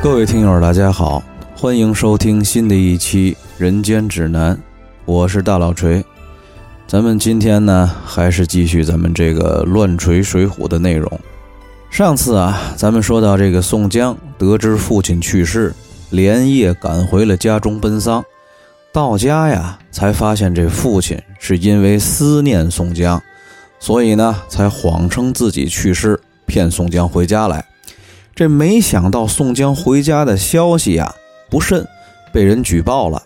各位听友，大家好，欢迎收听新的一期《人间指南》，我是大老锤。咱们今天呢，还是继续咱们这个乱锤水浒的内容。上次啊，咱们说到这个宋江得知父亲去世，连夜赶回了家中奔丧。到家呀，才发现这父亲是因为思念宋江，所以呢，才谎称自己去世，骗宋江回家来。这没想到宋江回家的消息呀不慎被人举报了。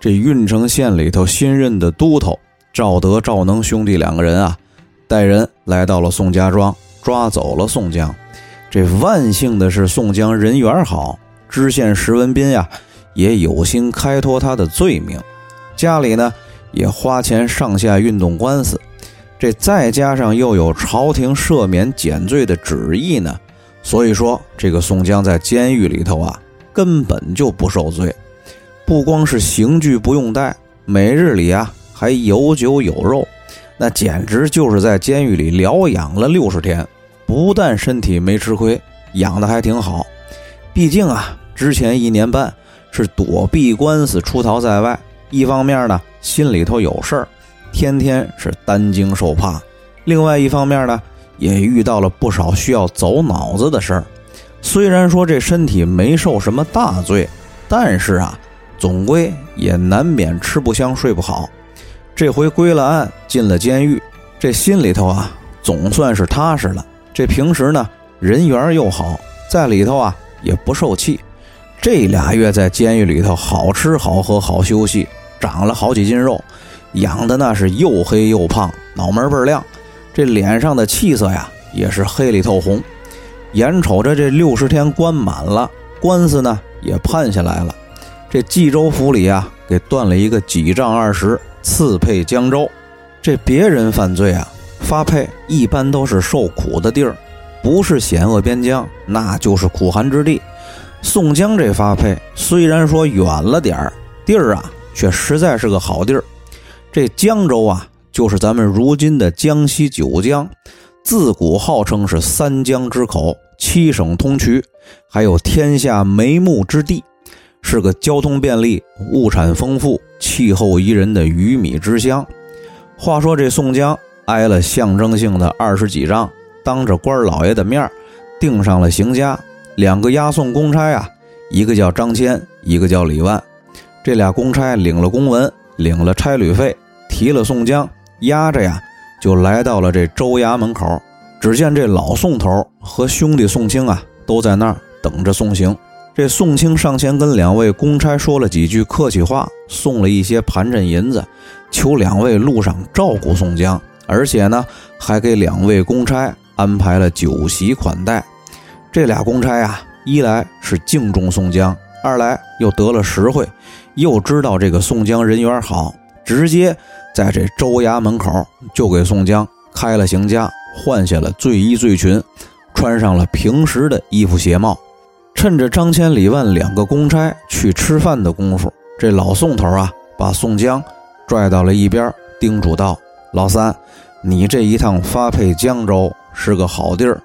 这郓城县里头新任的都头赵德、赵能兄弟两个人啊，带人来到了宋家庄，抓走了宋江。这万幸的是宋江人缘好，知县石文斌呀也有心开脱他的罪名，家里呢也花钱上下运动官司。这再加上又有朝廷赦免减罪的旨意呢。所以说，这个宋江在监狱里头啊，根本就不受罪，不光是刑具不用带，每日里啊还有酒有肉，那简直就是在监狱里疗养了六十天。不但身体没吃亏，养的还挺好。毕竟啊，之前一年半是躲避官司出逃在外，一方面呢心里头有事儿，天天是担惊受怕；另外一方面呢。也遇到了不少需要走脑子的事儿，虽然说这身体没受什么大罪，但是啊，总归也难免吃不香睡不好。这回归了案，进了监狱，这心里头啊，总算是踏实了。这平时呢，人缘又好，在里头啊也不受气。这俩月在监狱里头，好吃好喝好休息，长了好几斤肉，养的那是又黑又胖，脑门倍儿亮。这脸上的气色呀，也是黑里透红。眼瞅着这六十天关满了，官司呢也判下来了。这冀州府里啊，给断了一个几丈二十，赐配江州。这别人犯罪啊，发配一般都是受苦的地儿，不是险恶边疆，那就是苦寒之地。宋江这发配虽然说远了点儿，地儿啊却实在是个好地儿。这江州啊。就是咱们如今的江西九江，自古号称是三江之口，七省通衢，还有天下眉目之地，是个交通便利、物产丰富、气候宜人的鱼米之乡。话说这宋江挨了象征性的二十几仗，当着官老爷的面定上了刑枷。两个押送公差啊，一个叫张骞，一个叫李万。这俩公差领了公文，领了差旅费，提了宋江。押着呀，就来到了这州衙门口。只见这老宋头和兄弟宋清啊，都在那儿等着送行。这宋清上前跟两位公差说了几句客气话，送了一些盘缠银子，求两位路上照顾宋江，而且呢，还给两位公差安排了酒席款待。这俩公差啊，一来是敬重宋江，二来又得了实惠，又知道这个宋江人缘好，直接。在这州衙门口，就给宋江开了刑枷，换下了罪衣罪裙，穿上了平时的衣服鞋帽。趁着张千里万两个公差去吃饭的功夫，这老宋头啊，把宋江拽到了一边，叮嘱道：“老三，你这一趟发配江州是个好地儿，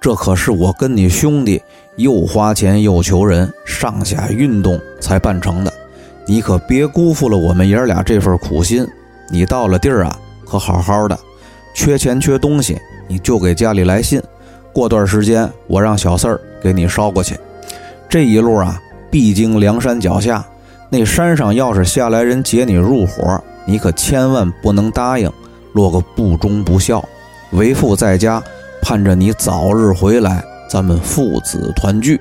这可是我跟你兄弟又花钱又求人，上下运动才办成的，你可别辜负了我们爷俩这份苦心。”你到了地儿啊，可好好的，缺钱缺东西，你就给家里来信。过段时间，我让小四儿给你捎过去。这一路啊，必经梁山脚下，那山上要是下来人劫你入伙，你可千万不能答应，落个不忠不孝。为父在家，盼着你早日回来，咱们父子团聚。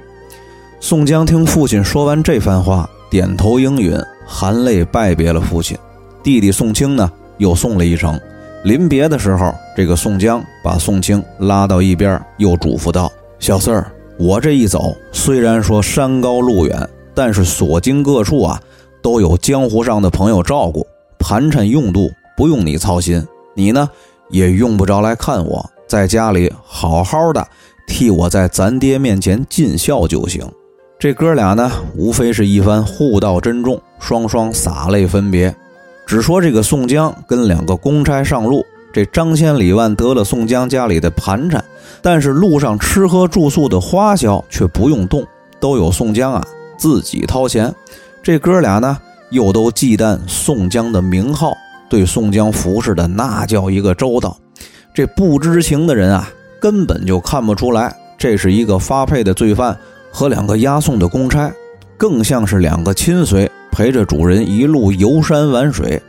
宋江听父亲说完这番话，点头应允，含泪拜别了父亲。弟弟宋清呢，又送了一程。临别的时候，这个宋江把宋清拉到一边，又嘱咐道：“小四儿，我这一走，虽然说山高路远，但是所经各处啊，都有江湖上的朋友照顾，盘缠用度不用你操心。你呢，也用不着来看我，在家里好好的替我在咱爹面前尽孝就行。”这哥俩呢，无非是一番互道珍重，双双洒泪分别。只说这个宋江跟两个公差上路，这张千里万得了宋江家里的盘缠，但是路上吃喝住宿的花销却不用动，都有宋江啊自己掏钱。这哥俩呢，又都忌惮宋江的名号，对宋江服侍的那叫一个周到。这不知情的人啊，根本就看不出来这是一个发配的罪犯和两个押送的公差，更像是两个亲随陪着主人一路游山玩水。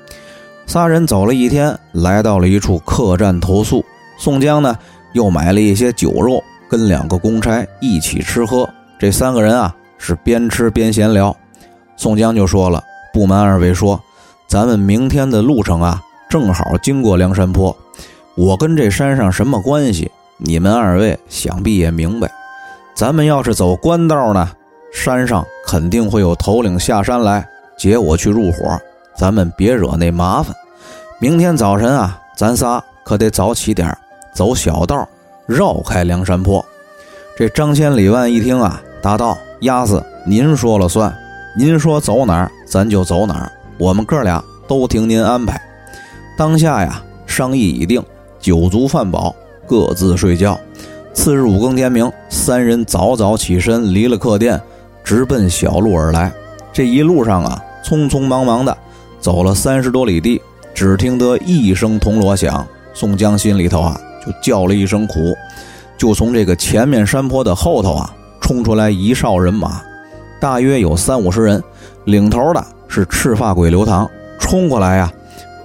仨人走了一天，来到了一处客栈投宿。宋江呢，又买了一些酒肉，跟两个公差一起吃喝。这三个人啊，是边吃边闲聊。宋江就说了：“不瞒二位说，咱们明天的路程啊，正好经过梁山坡。我跟这山上什么关系？你们二位想必也明白。咱们要是走官道呢，山上肯定会有头领下山来接我去入伙。咱们别惹那麻烦。明天早晨啊，咱仨可得早起点走小道，绕开梁山坡。”这张千里万一听啊，答道：“鸭子，您说了算。”您说走哪儿，咱就走哪儿。我们哥俩都听您安排。当下呀，商议已定，酒足饭饱，各自睡觉。次日五更天明，三人早早起身，离了客店，直奔小路而来。这一路上啊，匆匆忙忙的走了三十多里地，只听得一声铜锣响，宋江心里头啊就叫了一声苦。就从这个前面山坡的后头啊，冲出来一哨人马。大约有三五十人，领头的是赤发鬼刘唐，冲过来呀，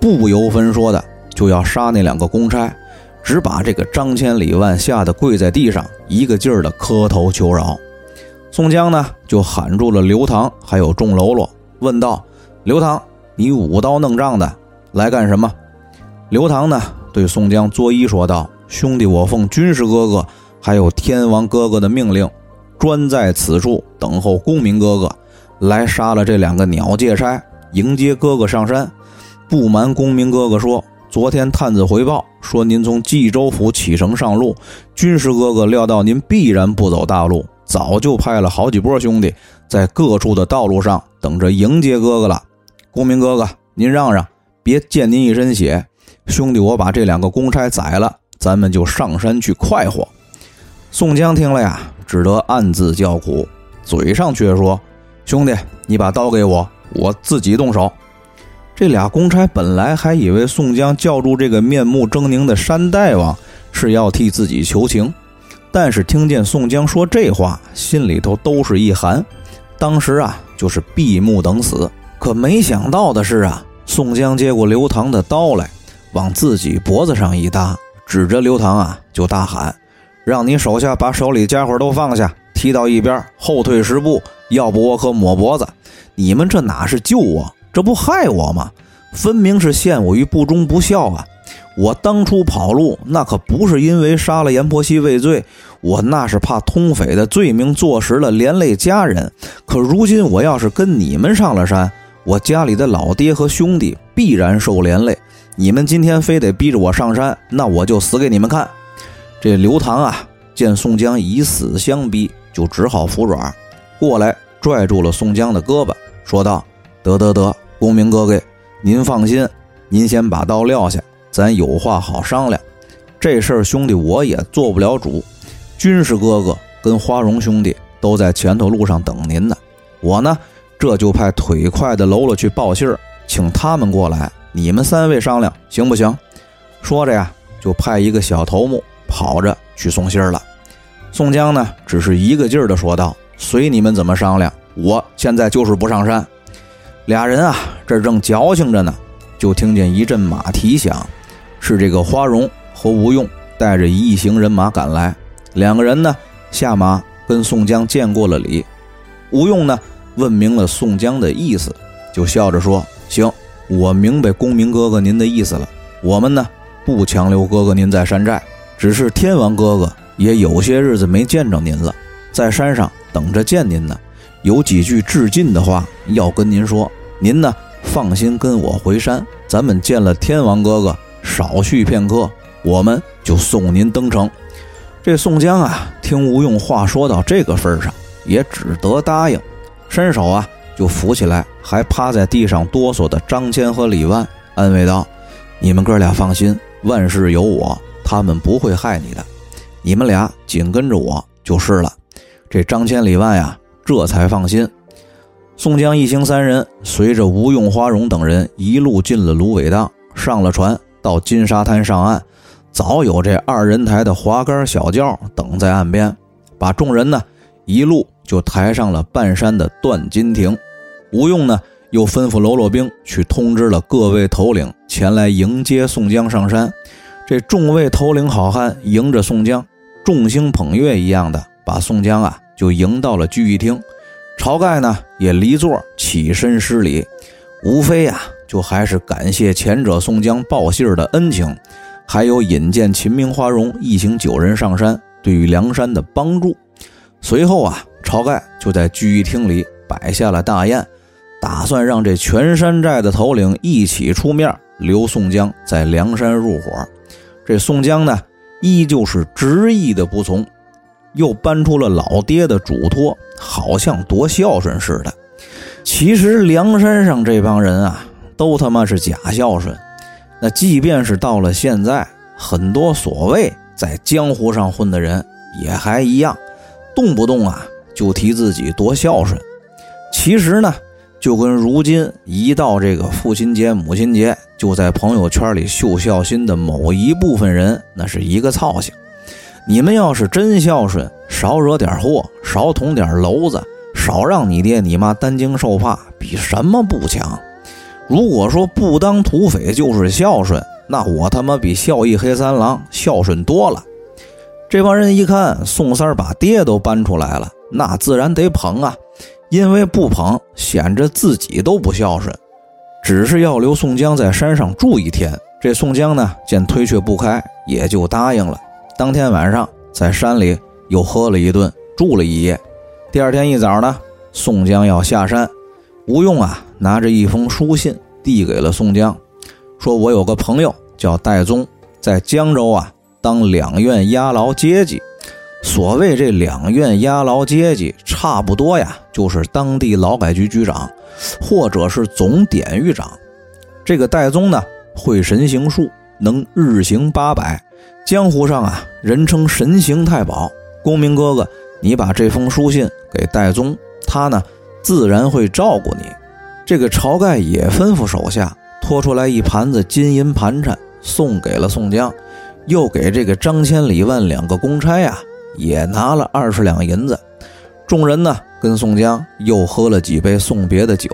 不由分说的就要杀那两个公差，只把这个张千里万吓得跪在地上，一个劲儿的磕头求饶。宋江呢就喊住了刘唐，还有众喽啰，问道：“刘唐，你舞刀弄杖的来干什么？”刘唐呢对宋江作揖说道：“兄弟，我奉军师哥哥还有天王哥哥的命令。”专在此处等候公明哥哥来杀了这两个鸟借差，迎接哥哥上山。不瞒公明哥哥说，昨天探子回报说您从冀州府启程上路，军师哥哥料到您必然不走大路，早就派了好几波兄弟在各处的道路上等着迎接哥哥了。公明哥哥，您让让，别溅您一身血。兄弟，我把这两个公差宰了，咱们就上山去快活。宋江听了呀。只得暗自叫苦，嘴上却说：“兄弟，你把刀给我，我自己动手。”这俩公差本来还以为宋江叫住这个面目狰狞的山大王是要替自己求情，但是听见宋江说这话，心里头都是一寒。当时啊，就是闭目等死。可没想到的是啊，宋江接过刘唐的刀来，往自己脖子上一搭，指着刘唐啊，就大喊。让你手下把手里家伙都放下，踢到一边，后退十步，要不我可抹脖子！你们这哪是救我，这不害我吗？分明是陷我于不忠不孝啊！我当初跑路，那可不是因为杀了阎婆惜畏罪，我那是怕通匪的罪名坐实了，连累家人。可如今我要是跟你们上了山，我家里的老爹和兄弟必然受连累。你们今天非得逼着我上山，那我就死给你们看！这刘唐啊，见宋江以死相逼，就只好服软，过来拽住了宋江的胳膊，说道：“得得得，公明哥哥，您放心，您先把刀撂下，咱有话好商量。这事儿兄弟我也做不了主，军师哥哥跟花荣兄弟都在前头路上等您呢。我呢，这就派腿快的喽啰去报信儿，请他们过来，你们三位商量行不行？”说着呀，就派一个小头目。跑着去送信儿了，宋江呢，只是一个劲儿的说道：“随你们怎么商量，我现在就是不上山。”俩人啊，这正矫情着呢，就听见一阵马蹄响，是这个花荣和吴用带着一行人马赶来。两个人呢，下马跟宋江见过了礼，吴用呢，问明了宋江的意思，就笑着说：“行，我明白公明哥哥您的意思了，我们呢，不强留哥哥您在山寨。”只是天王哥哥也有些日子没见着您了，在山上等着见您呢，有几句致敬的话要跟您说。您呢，放心跟我回山，咱们见了天王哥哥，少叙片刻，我们就送您登城。这宋江啊，听吴用话说到这个份上，也只得答应，伸手啊就扶起来还趴在地上哆嗦的张骞和李万，安慰道：“你们哥俩放心，万事有我。”他们不会害你的，你们俩紧跟着我就是了。这张千里万呀，这才放心。宋江一行三人随着吴用、花荣等人一路进了芦苇荡，上了船，到金沙滩上岸。早有这二人抬的滑竿小轿等在岸边，把众人呢一路就抬上了半山的断金亭。吴用呢又吩咐喽啰兵去通知了各位头领前来迎接宋江上山。这众位头领好汉迎着宋江，众星捧月一样的把宋江啊就迎到了聚义厅。晁盖呢也离座起身施礼，无非呀就还是感谢前者宋江报信儿的恩情。还有引荐秦明、花荣一行九人上山，对于梁山的帮助。随后啊，晁盖就在聚义厅里摆下了大宴，打算让这全山寨的头领一起出面，留宋江在梁山入伙。这宋江呢，依旧是执意的不从，又搬出了老爹的嘱托，好像多孝顺似的。其实梁山上这帮人啊，都他妈是假孝顺。那即便是到了现在，很多所谓在江湖上混的人也还一样，动不动啊就提自己多孝顺。其实呢，就跟如今一到这个父亲节、母亲节，就在朋友圈里秀孝心的某一部分人，那是一个操性。你们要是真孝顺，少惹点祸，少捅点娄子，少让你爹你妈担惊受怕，比什么不强？如果说不当土匪就是孝顺，那我他妈比孝义黑三郎孝顺多了。这帮人一看宋三把爹都搬出来了，那自然得捧啊，因为不捧显着自己都不孝顺。只是要留宋江在山上住一天，这宋江呢见推却不开，也就答应了。当天晚上在山里又喝了一顿，住了一夜。第二天一早呢，宋江要下山。吴用啊，拿着一封书信递给了宋江，说：“我有个朋友叫戴宗，在江州啊当两院押牢阶级。所谓这两院押牢阶级，差不多呀，就是当地劳改局局长，或者是总典狱长。这个戴宗呢，会神行术，能日行八百，江湖上啊，人称神行太保。公明哥哥，你把这封书信给戴宗，他呢？”自然会照顾你。这个晁盖也吩咐手下拖出来一盘子金银盘缠，送给了宋江，又给这个张千里万两个公差呀，也拿了二十两银子。众人呢，跟宋江又喝了几杯送别的酒，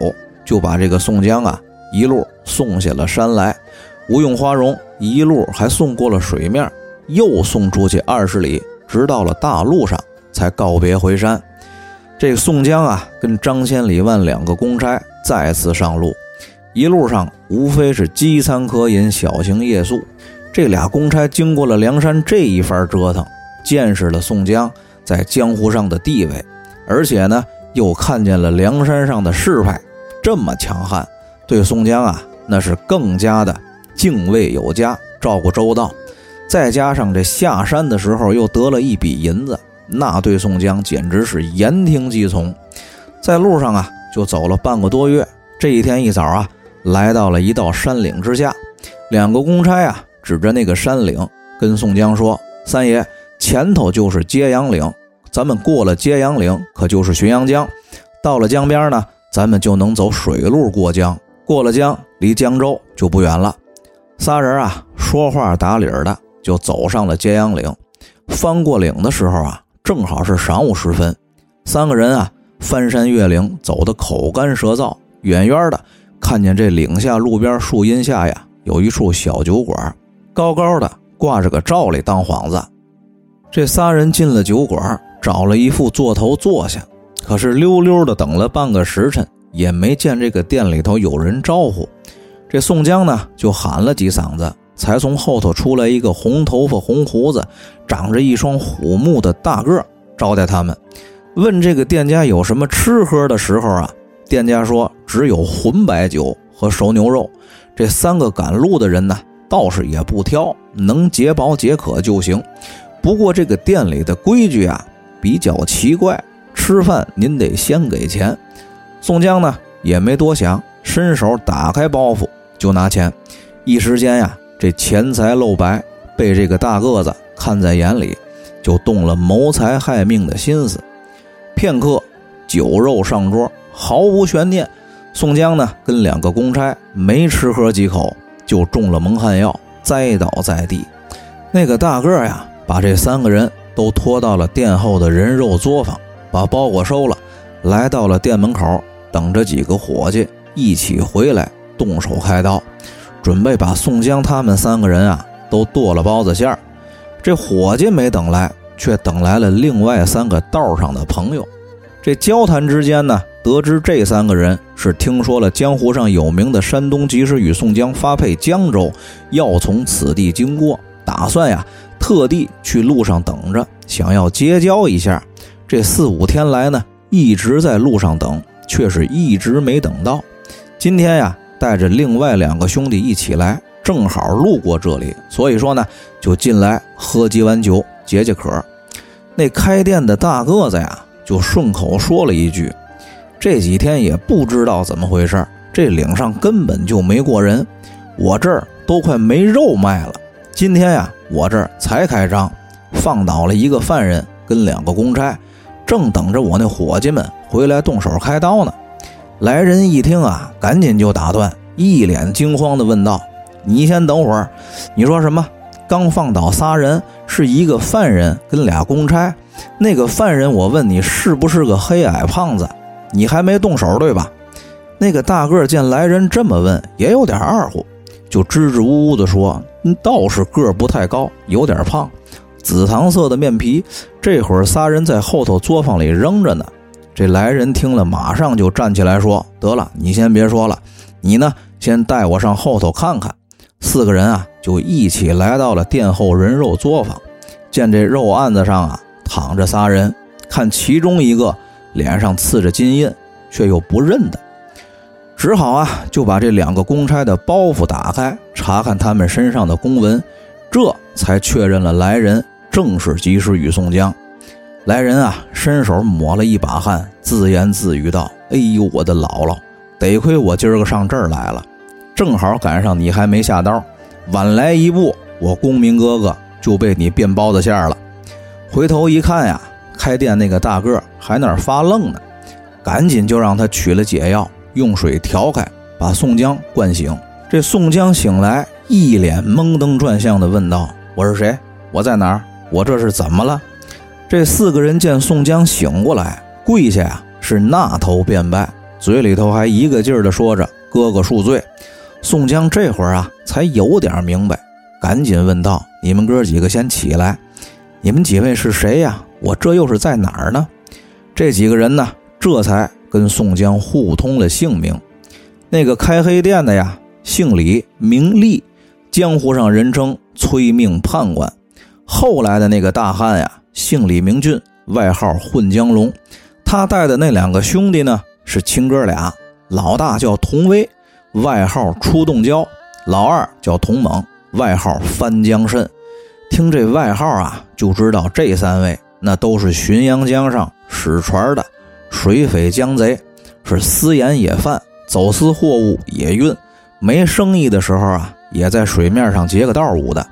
就把这个宋江啊一路送下了山来。吴用、花荣一路还送过了水面，又送出去二十里，直到了大路上，才告别回山。这宋江啊，跟张千里万两个公差再次上路，一路上无非是饥餐渴饮，小行夜宿。这俩公差经过了梁山这一番折腾，见识了宋江在江湖上的地位，而且呢，又看见了梁山上的势派这么强悍，对宋江啊，那是更加的敬畏有加，照顾周到。再加上这下山的时候又得了一笔银子。那对宋江简直是言听计从，在路上啊，就走了半个多月。这一天一早啊，来到了一道山岭之下，两个公差啊，指着那个山岭，跟宋江说：“三爷，前头就是揭阳岭，咱们过了揭阳岭，可就是浔阳江。到了江边呢，咱们就能走水路过江。过了江，离江州就不远了。”仨人啊，说话打理儿的，就走上了揭阳岭。翻过岭的时候啊。正好是晌午时分，三个人啊翻山越岭，走得口干舌燥。远远的看见这岭下路边树荫下呀，有一处小酒馆，高高的挂着个罩里当幌子。这仨人进了酒馆，找了一副座头坐下。可是溜溜的等了半个时辰，也没见这个店里头有人招呼。这宋江呢，就喊了几嗓子。才从后头出来一个红头发、红胡子、长着一双虎目的大个，招待他们。问这个店家有什么吃喝的时候啊，店家说只有浑白酒和熟牛肉。这三个赶路的人呢，倒是也不挑，能解饱解渴就行。不过这个店里的规矩啊比较奇怪，吃饭您得先给钱。宋江呢也没多想，伸手打开包袱就拿钱，一时间呀。这钱财露白，被这个大个子看在眼里，就动了谋财害命的心思。片刻，酒肉上桌，毫无悬念。宋江呢，跟两个公差没吃喝几口，就中了蒙汗药，栽倒在地。那个大个呀，把这三个人都拖到了店后的人肉作坊，把包裹收了，来到了店门口，等着几个伙计一起回来动手开刀，准备把宋江他们三个人啊都剁了包子馅儿。这伙计没等来，却等来了另外三个道上的朋友。这交谈之间呢，得知这三个人是听说了江湖上有名的山东及时雨宋江发配江州，要从此地经过，打算呀特地去路上等着，想要结交一下。这四五天来呢，一直在路上等，却是一直没等到。今天呀，带着另外两个兄弟一起来，正好路过这里，所以说呢，就进来喝几碗酒解解渴。那开店的大个子呀。就顺口说了一句：“这几天也不知道怎么回事，这岭上根本就没过人，我这儿都快没肉卖了。今天呀，我这儿才开张，放倒了一个犯人跟两个公差，正等着我那伙计们回来动手开刀呢。”来人一听啊，赶紧就打断，一脸惊慌地问道：“你先等会儿，你说什么？刚放倒仨人，是一个犯人跟俩公差。”那个犯人，我问你是不是个黑矮胖子？你还没动手对吧？那个大个见来人这么问，也有点二乎，就支支吾吾地说：“倒是个不太高，有点胖，紫糖色的面皮。这会儿仨人在后头作坊里扔着呢。”这来人听了，马上就站起来说：“得了，你先别说了，你呢，先带我上后头看看。”四个人啊，就一起来到了殿后人肉作坊，见这肉案子上啊。躺着仨人，看其中一个脸上刺着金印，却又不认得，只好啊就把这两个公差的包袱打开，查看他们身上的公文，这才确认了来人正是及时雨宋江。来人啊伸手抹了一把汗，自言自语道：“哎呦，我的姥姥，得亏我今儿个上这儿来了，正好赶上你还没下刀，晚来一步，我公明哥哥就被你变包子馅儿了。”回头一看呀，开店那个大个还那儿发愣呢，赶紧就让他取了解药，用水调开，把宋江灌醒。这宋江醒来，一脸懵登转向的问道：“我是谁？我在哪儿？我这是怎么了？”这四个人见宋江醒过来，跪下呀，是纳头便拜，嘴里头还一个劲儿的说着：“哥哥恕罪。”宋江这会儿啊，才有点明白，赶紧问道：“你们哥几个先起来。”你们几位是谁呀？我这又是在哪儿呢？这几个人呢，这才跟宋江互通了姓名。那个开黑店的呀，姓李，名利，江湖上人称催命判官。后来的那个大汉呀，姓李，名俊，外号混江龙。他带的那两个兄弟呢，是亲哥俩，老大叫童威，外号出洞蛟；老二叫童猛，外号翻江蜃。听这外号啊，就知道这三位那都是浔阳江上使船的。水匪江贼，是私盐野贩，走私货物野运，没生意的时候啊，也在水面上。劫个道舞的。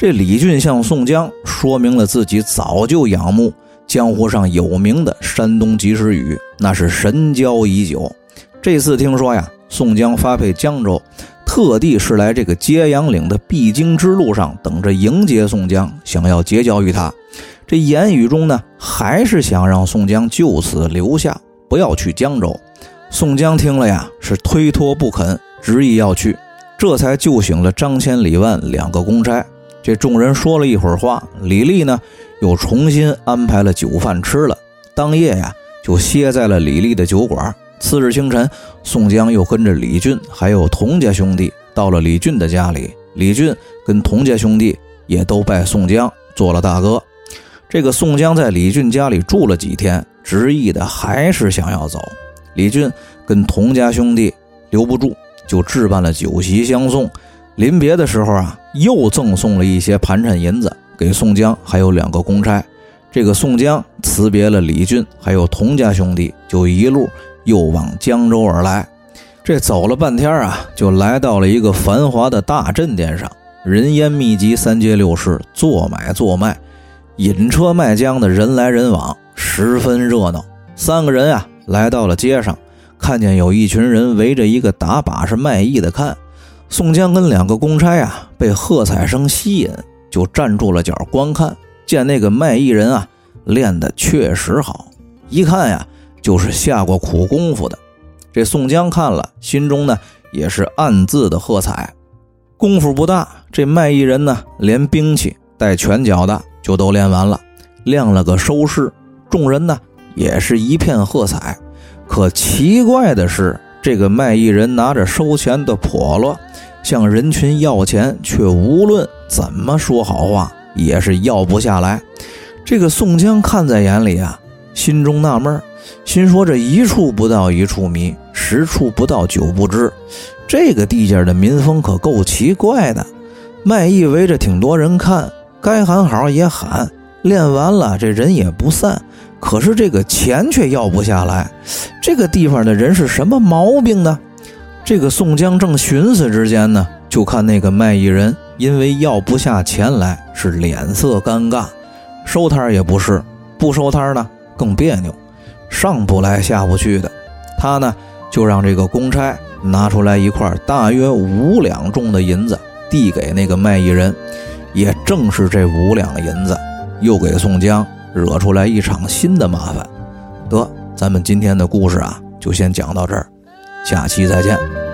这李俊向宋江说明了自己早就仰慕江湖上有名的山东及时雨，那是神交已久。这次听说呀，宋江发配江州。特地是来这个揭阳岭的必经之路上等着迎接宋江，想要结交于他。这言语中呢，还是想让宋江就此留下，不要去江州。宋江听了呀，是推脱不肯，执意要去，这才救醒了张千、李万两个公差。这众人说了一会儿话，李丽呢又重新安排了酒饭吃了。当夜呀，就歇在了李丽的酒馆。次日清晨，宋江又跟着李俊还有童家兄弟到了李俊的家里。李俊跟童家兄弟也都拜宋江做了大哥。这个宋江在李俊家里住了几天，执意的还是想要走。李俊跟童家兄弟留不住，就置办了酒席相送。临别的时候啊，又赠送了一些盘缠银子给宋江还有两个公差。这个宋江辞别了李俊还有童家兄弟，就一路。又往江州而来，这走了半天啊，就来到了一个繁华的大镇店上，人烟密集，三街六市，做买做卖，引车卖浆的人来人往，十分热闹。三个人啊来到了街上，看见有一群人围着一个打把式卖艺的看。宋江跟两个公差啊被喝彩声吸引，就站住了脚观看。见那个卖艺人啊练得确实好，一看呀就是下过苦功夫的。这宋江看了，心中呢也是暗自的喝彩。功夫不大，这卖艺人呢连兵器带拳脚的就都练完了，亮了个收势。众人呢也是一片喝彩，可奇怪的是，这个卖艺人拿着收钱的笸箩向人群要钱，却无论怎么说好话也是要不下来。这个宋江看在眼里啊，心中纳闷心说这一处不到一处迷，十处不到九不知。这个地界的民风可够奇怪的，卖艺围着挺多人看，该喊好也喊，练完了这人也不散。可是这个钱却要不下来，这个地方的人是什么毛病呢？这个宋江正寻思之间呢，就看那个卖艺人因为要不下钱来，是脸色尴尬，收摊也不是，不收摊呢更别扭，上不来下不去的。他呢就让这个公差拿出来一块大约五两重的银子，递给那个卖艺人。也正是这五两银子，又给宋江。惹出来一场新的麻烦，得，咱们今天的故事啊，就先讲到这儿，下期再见。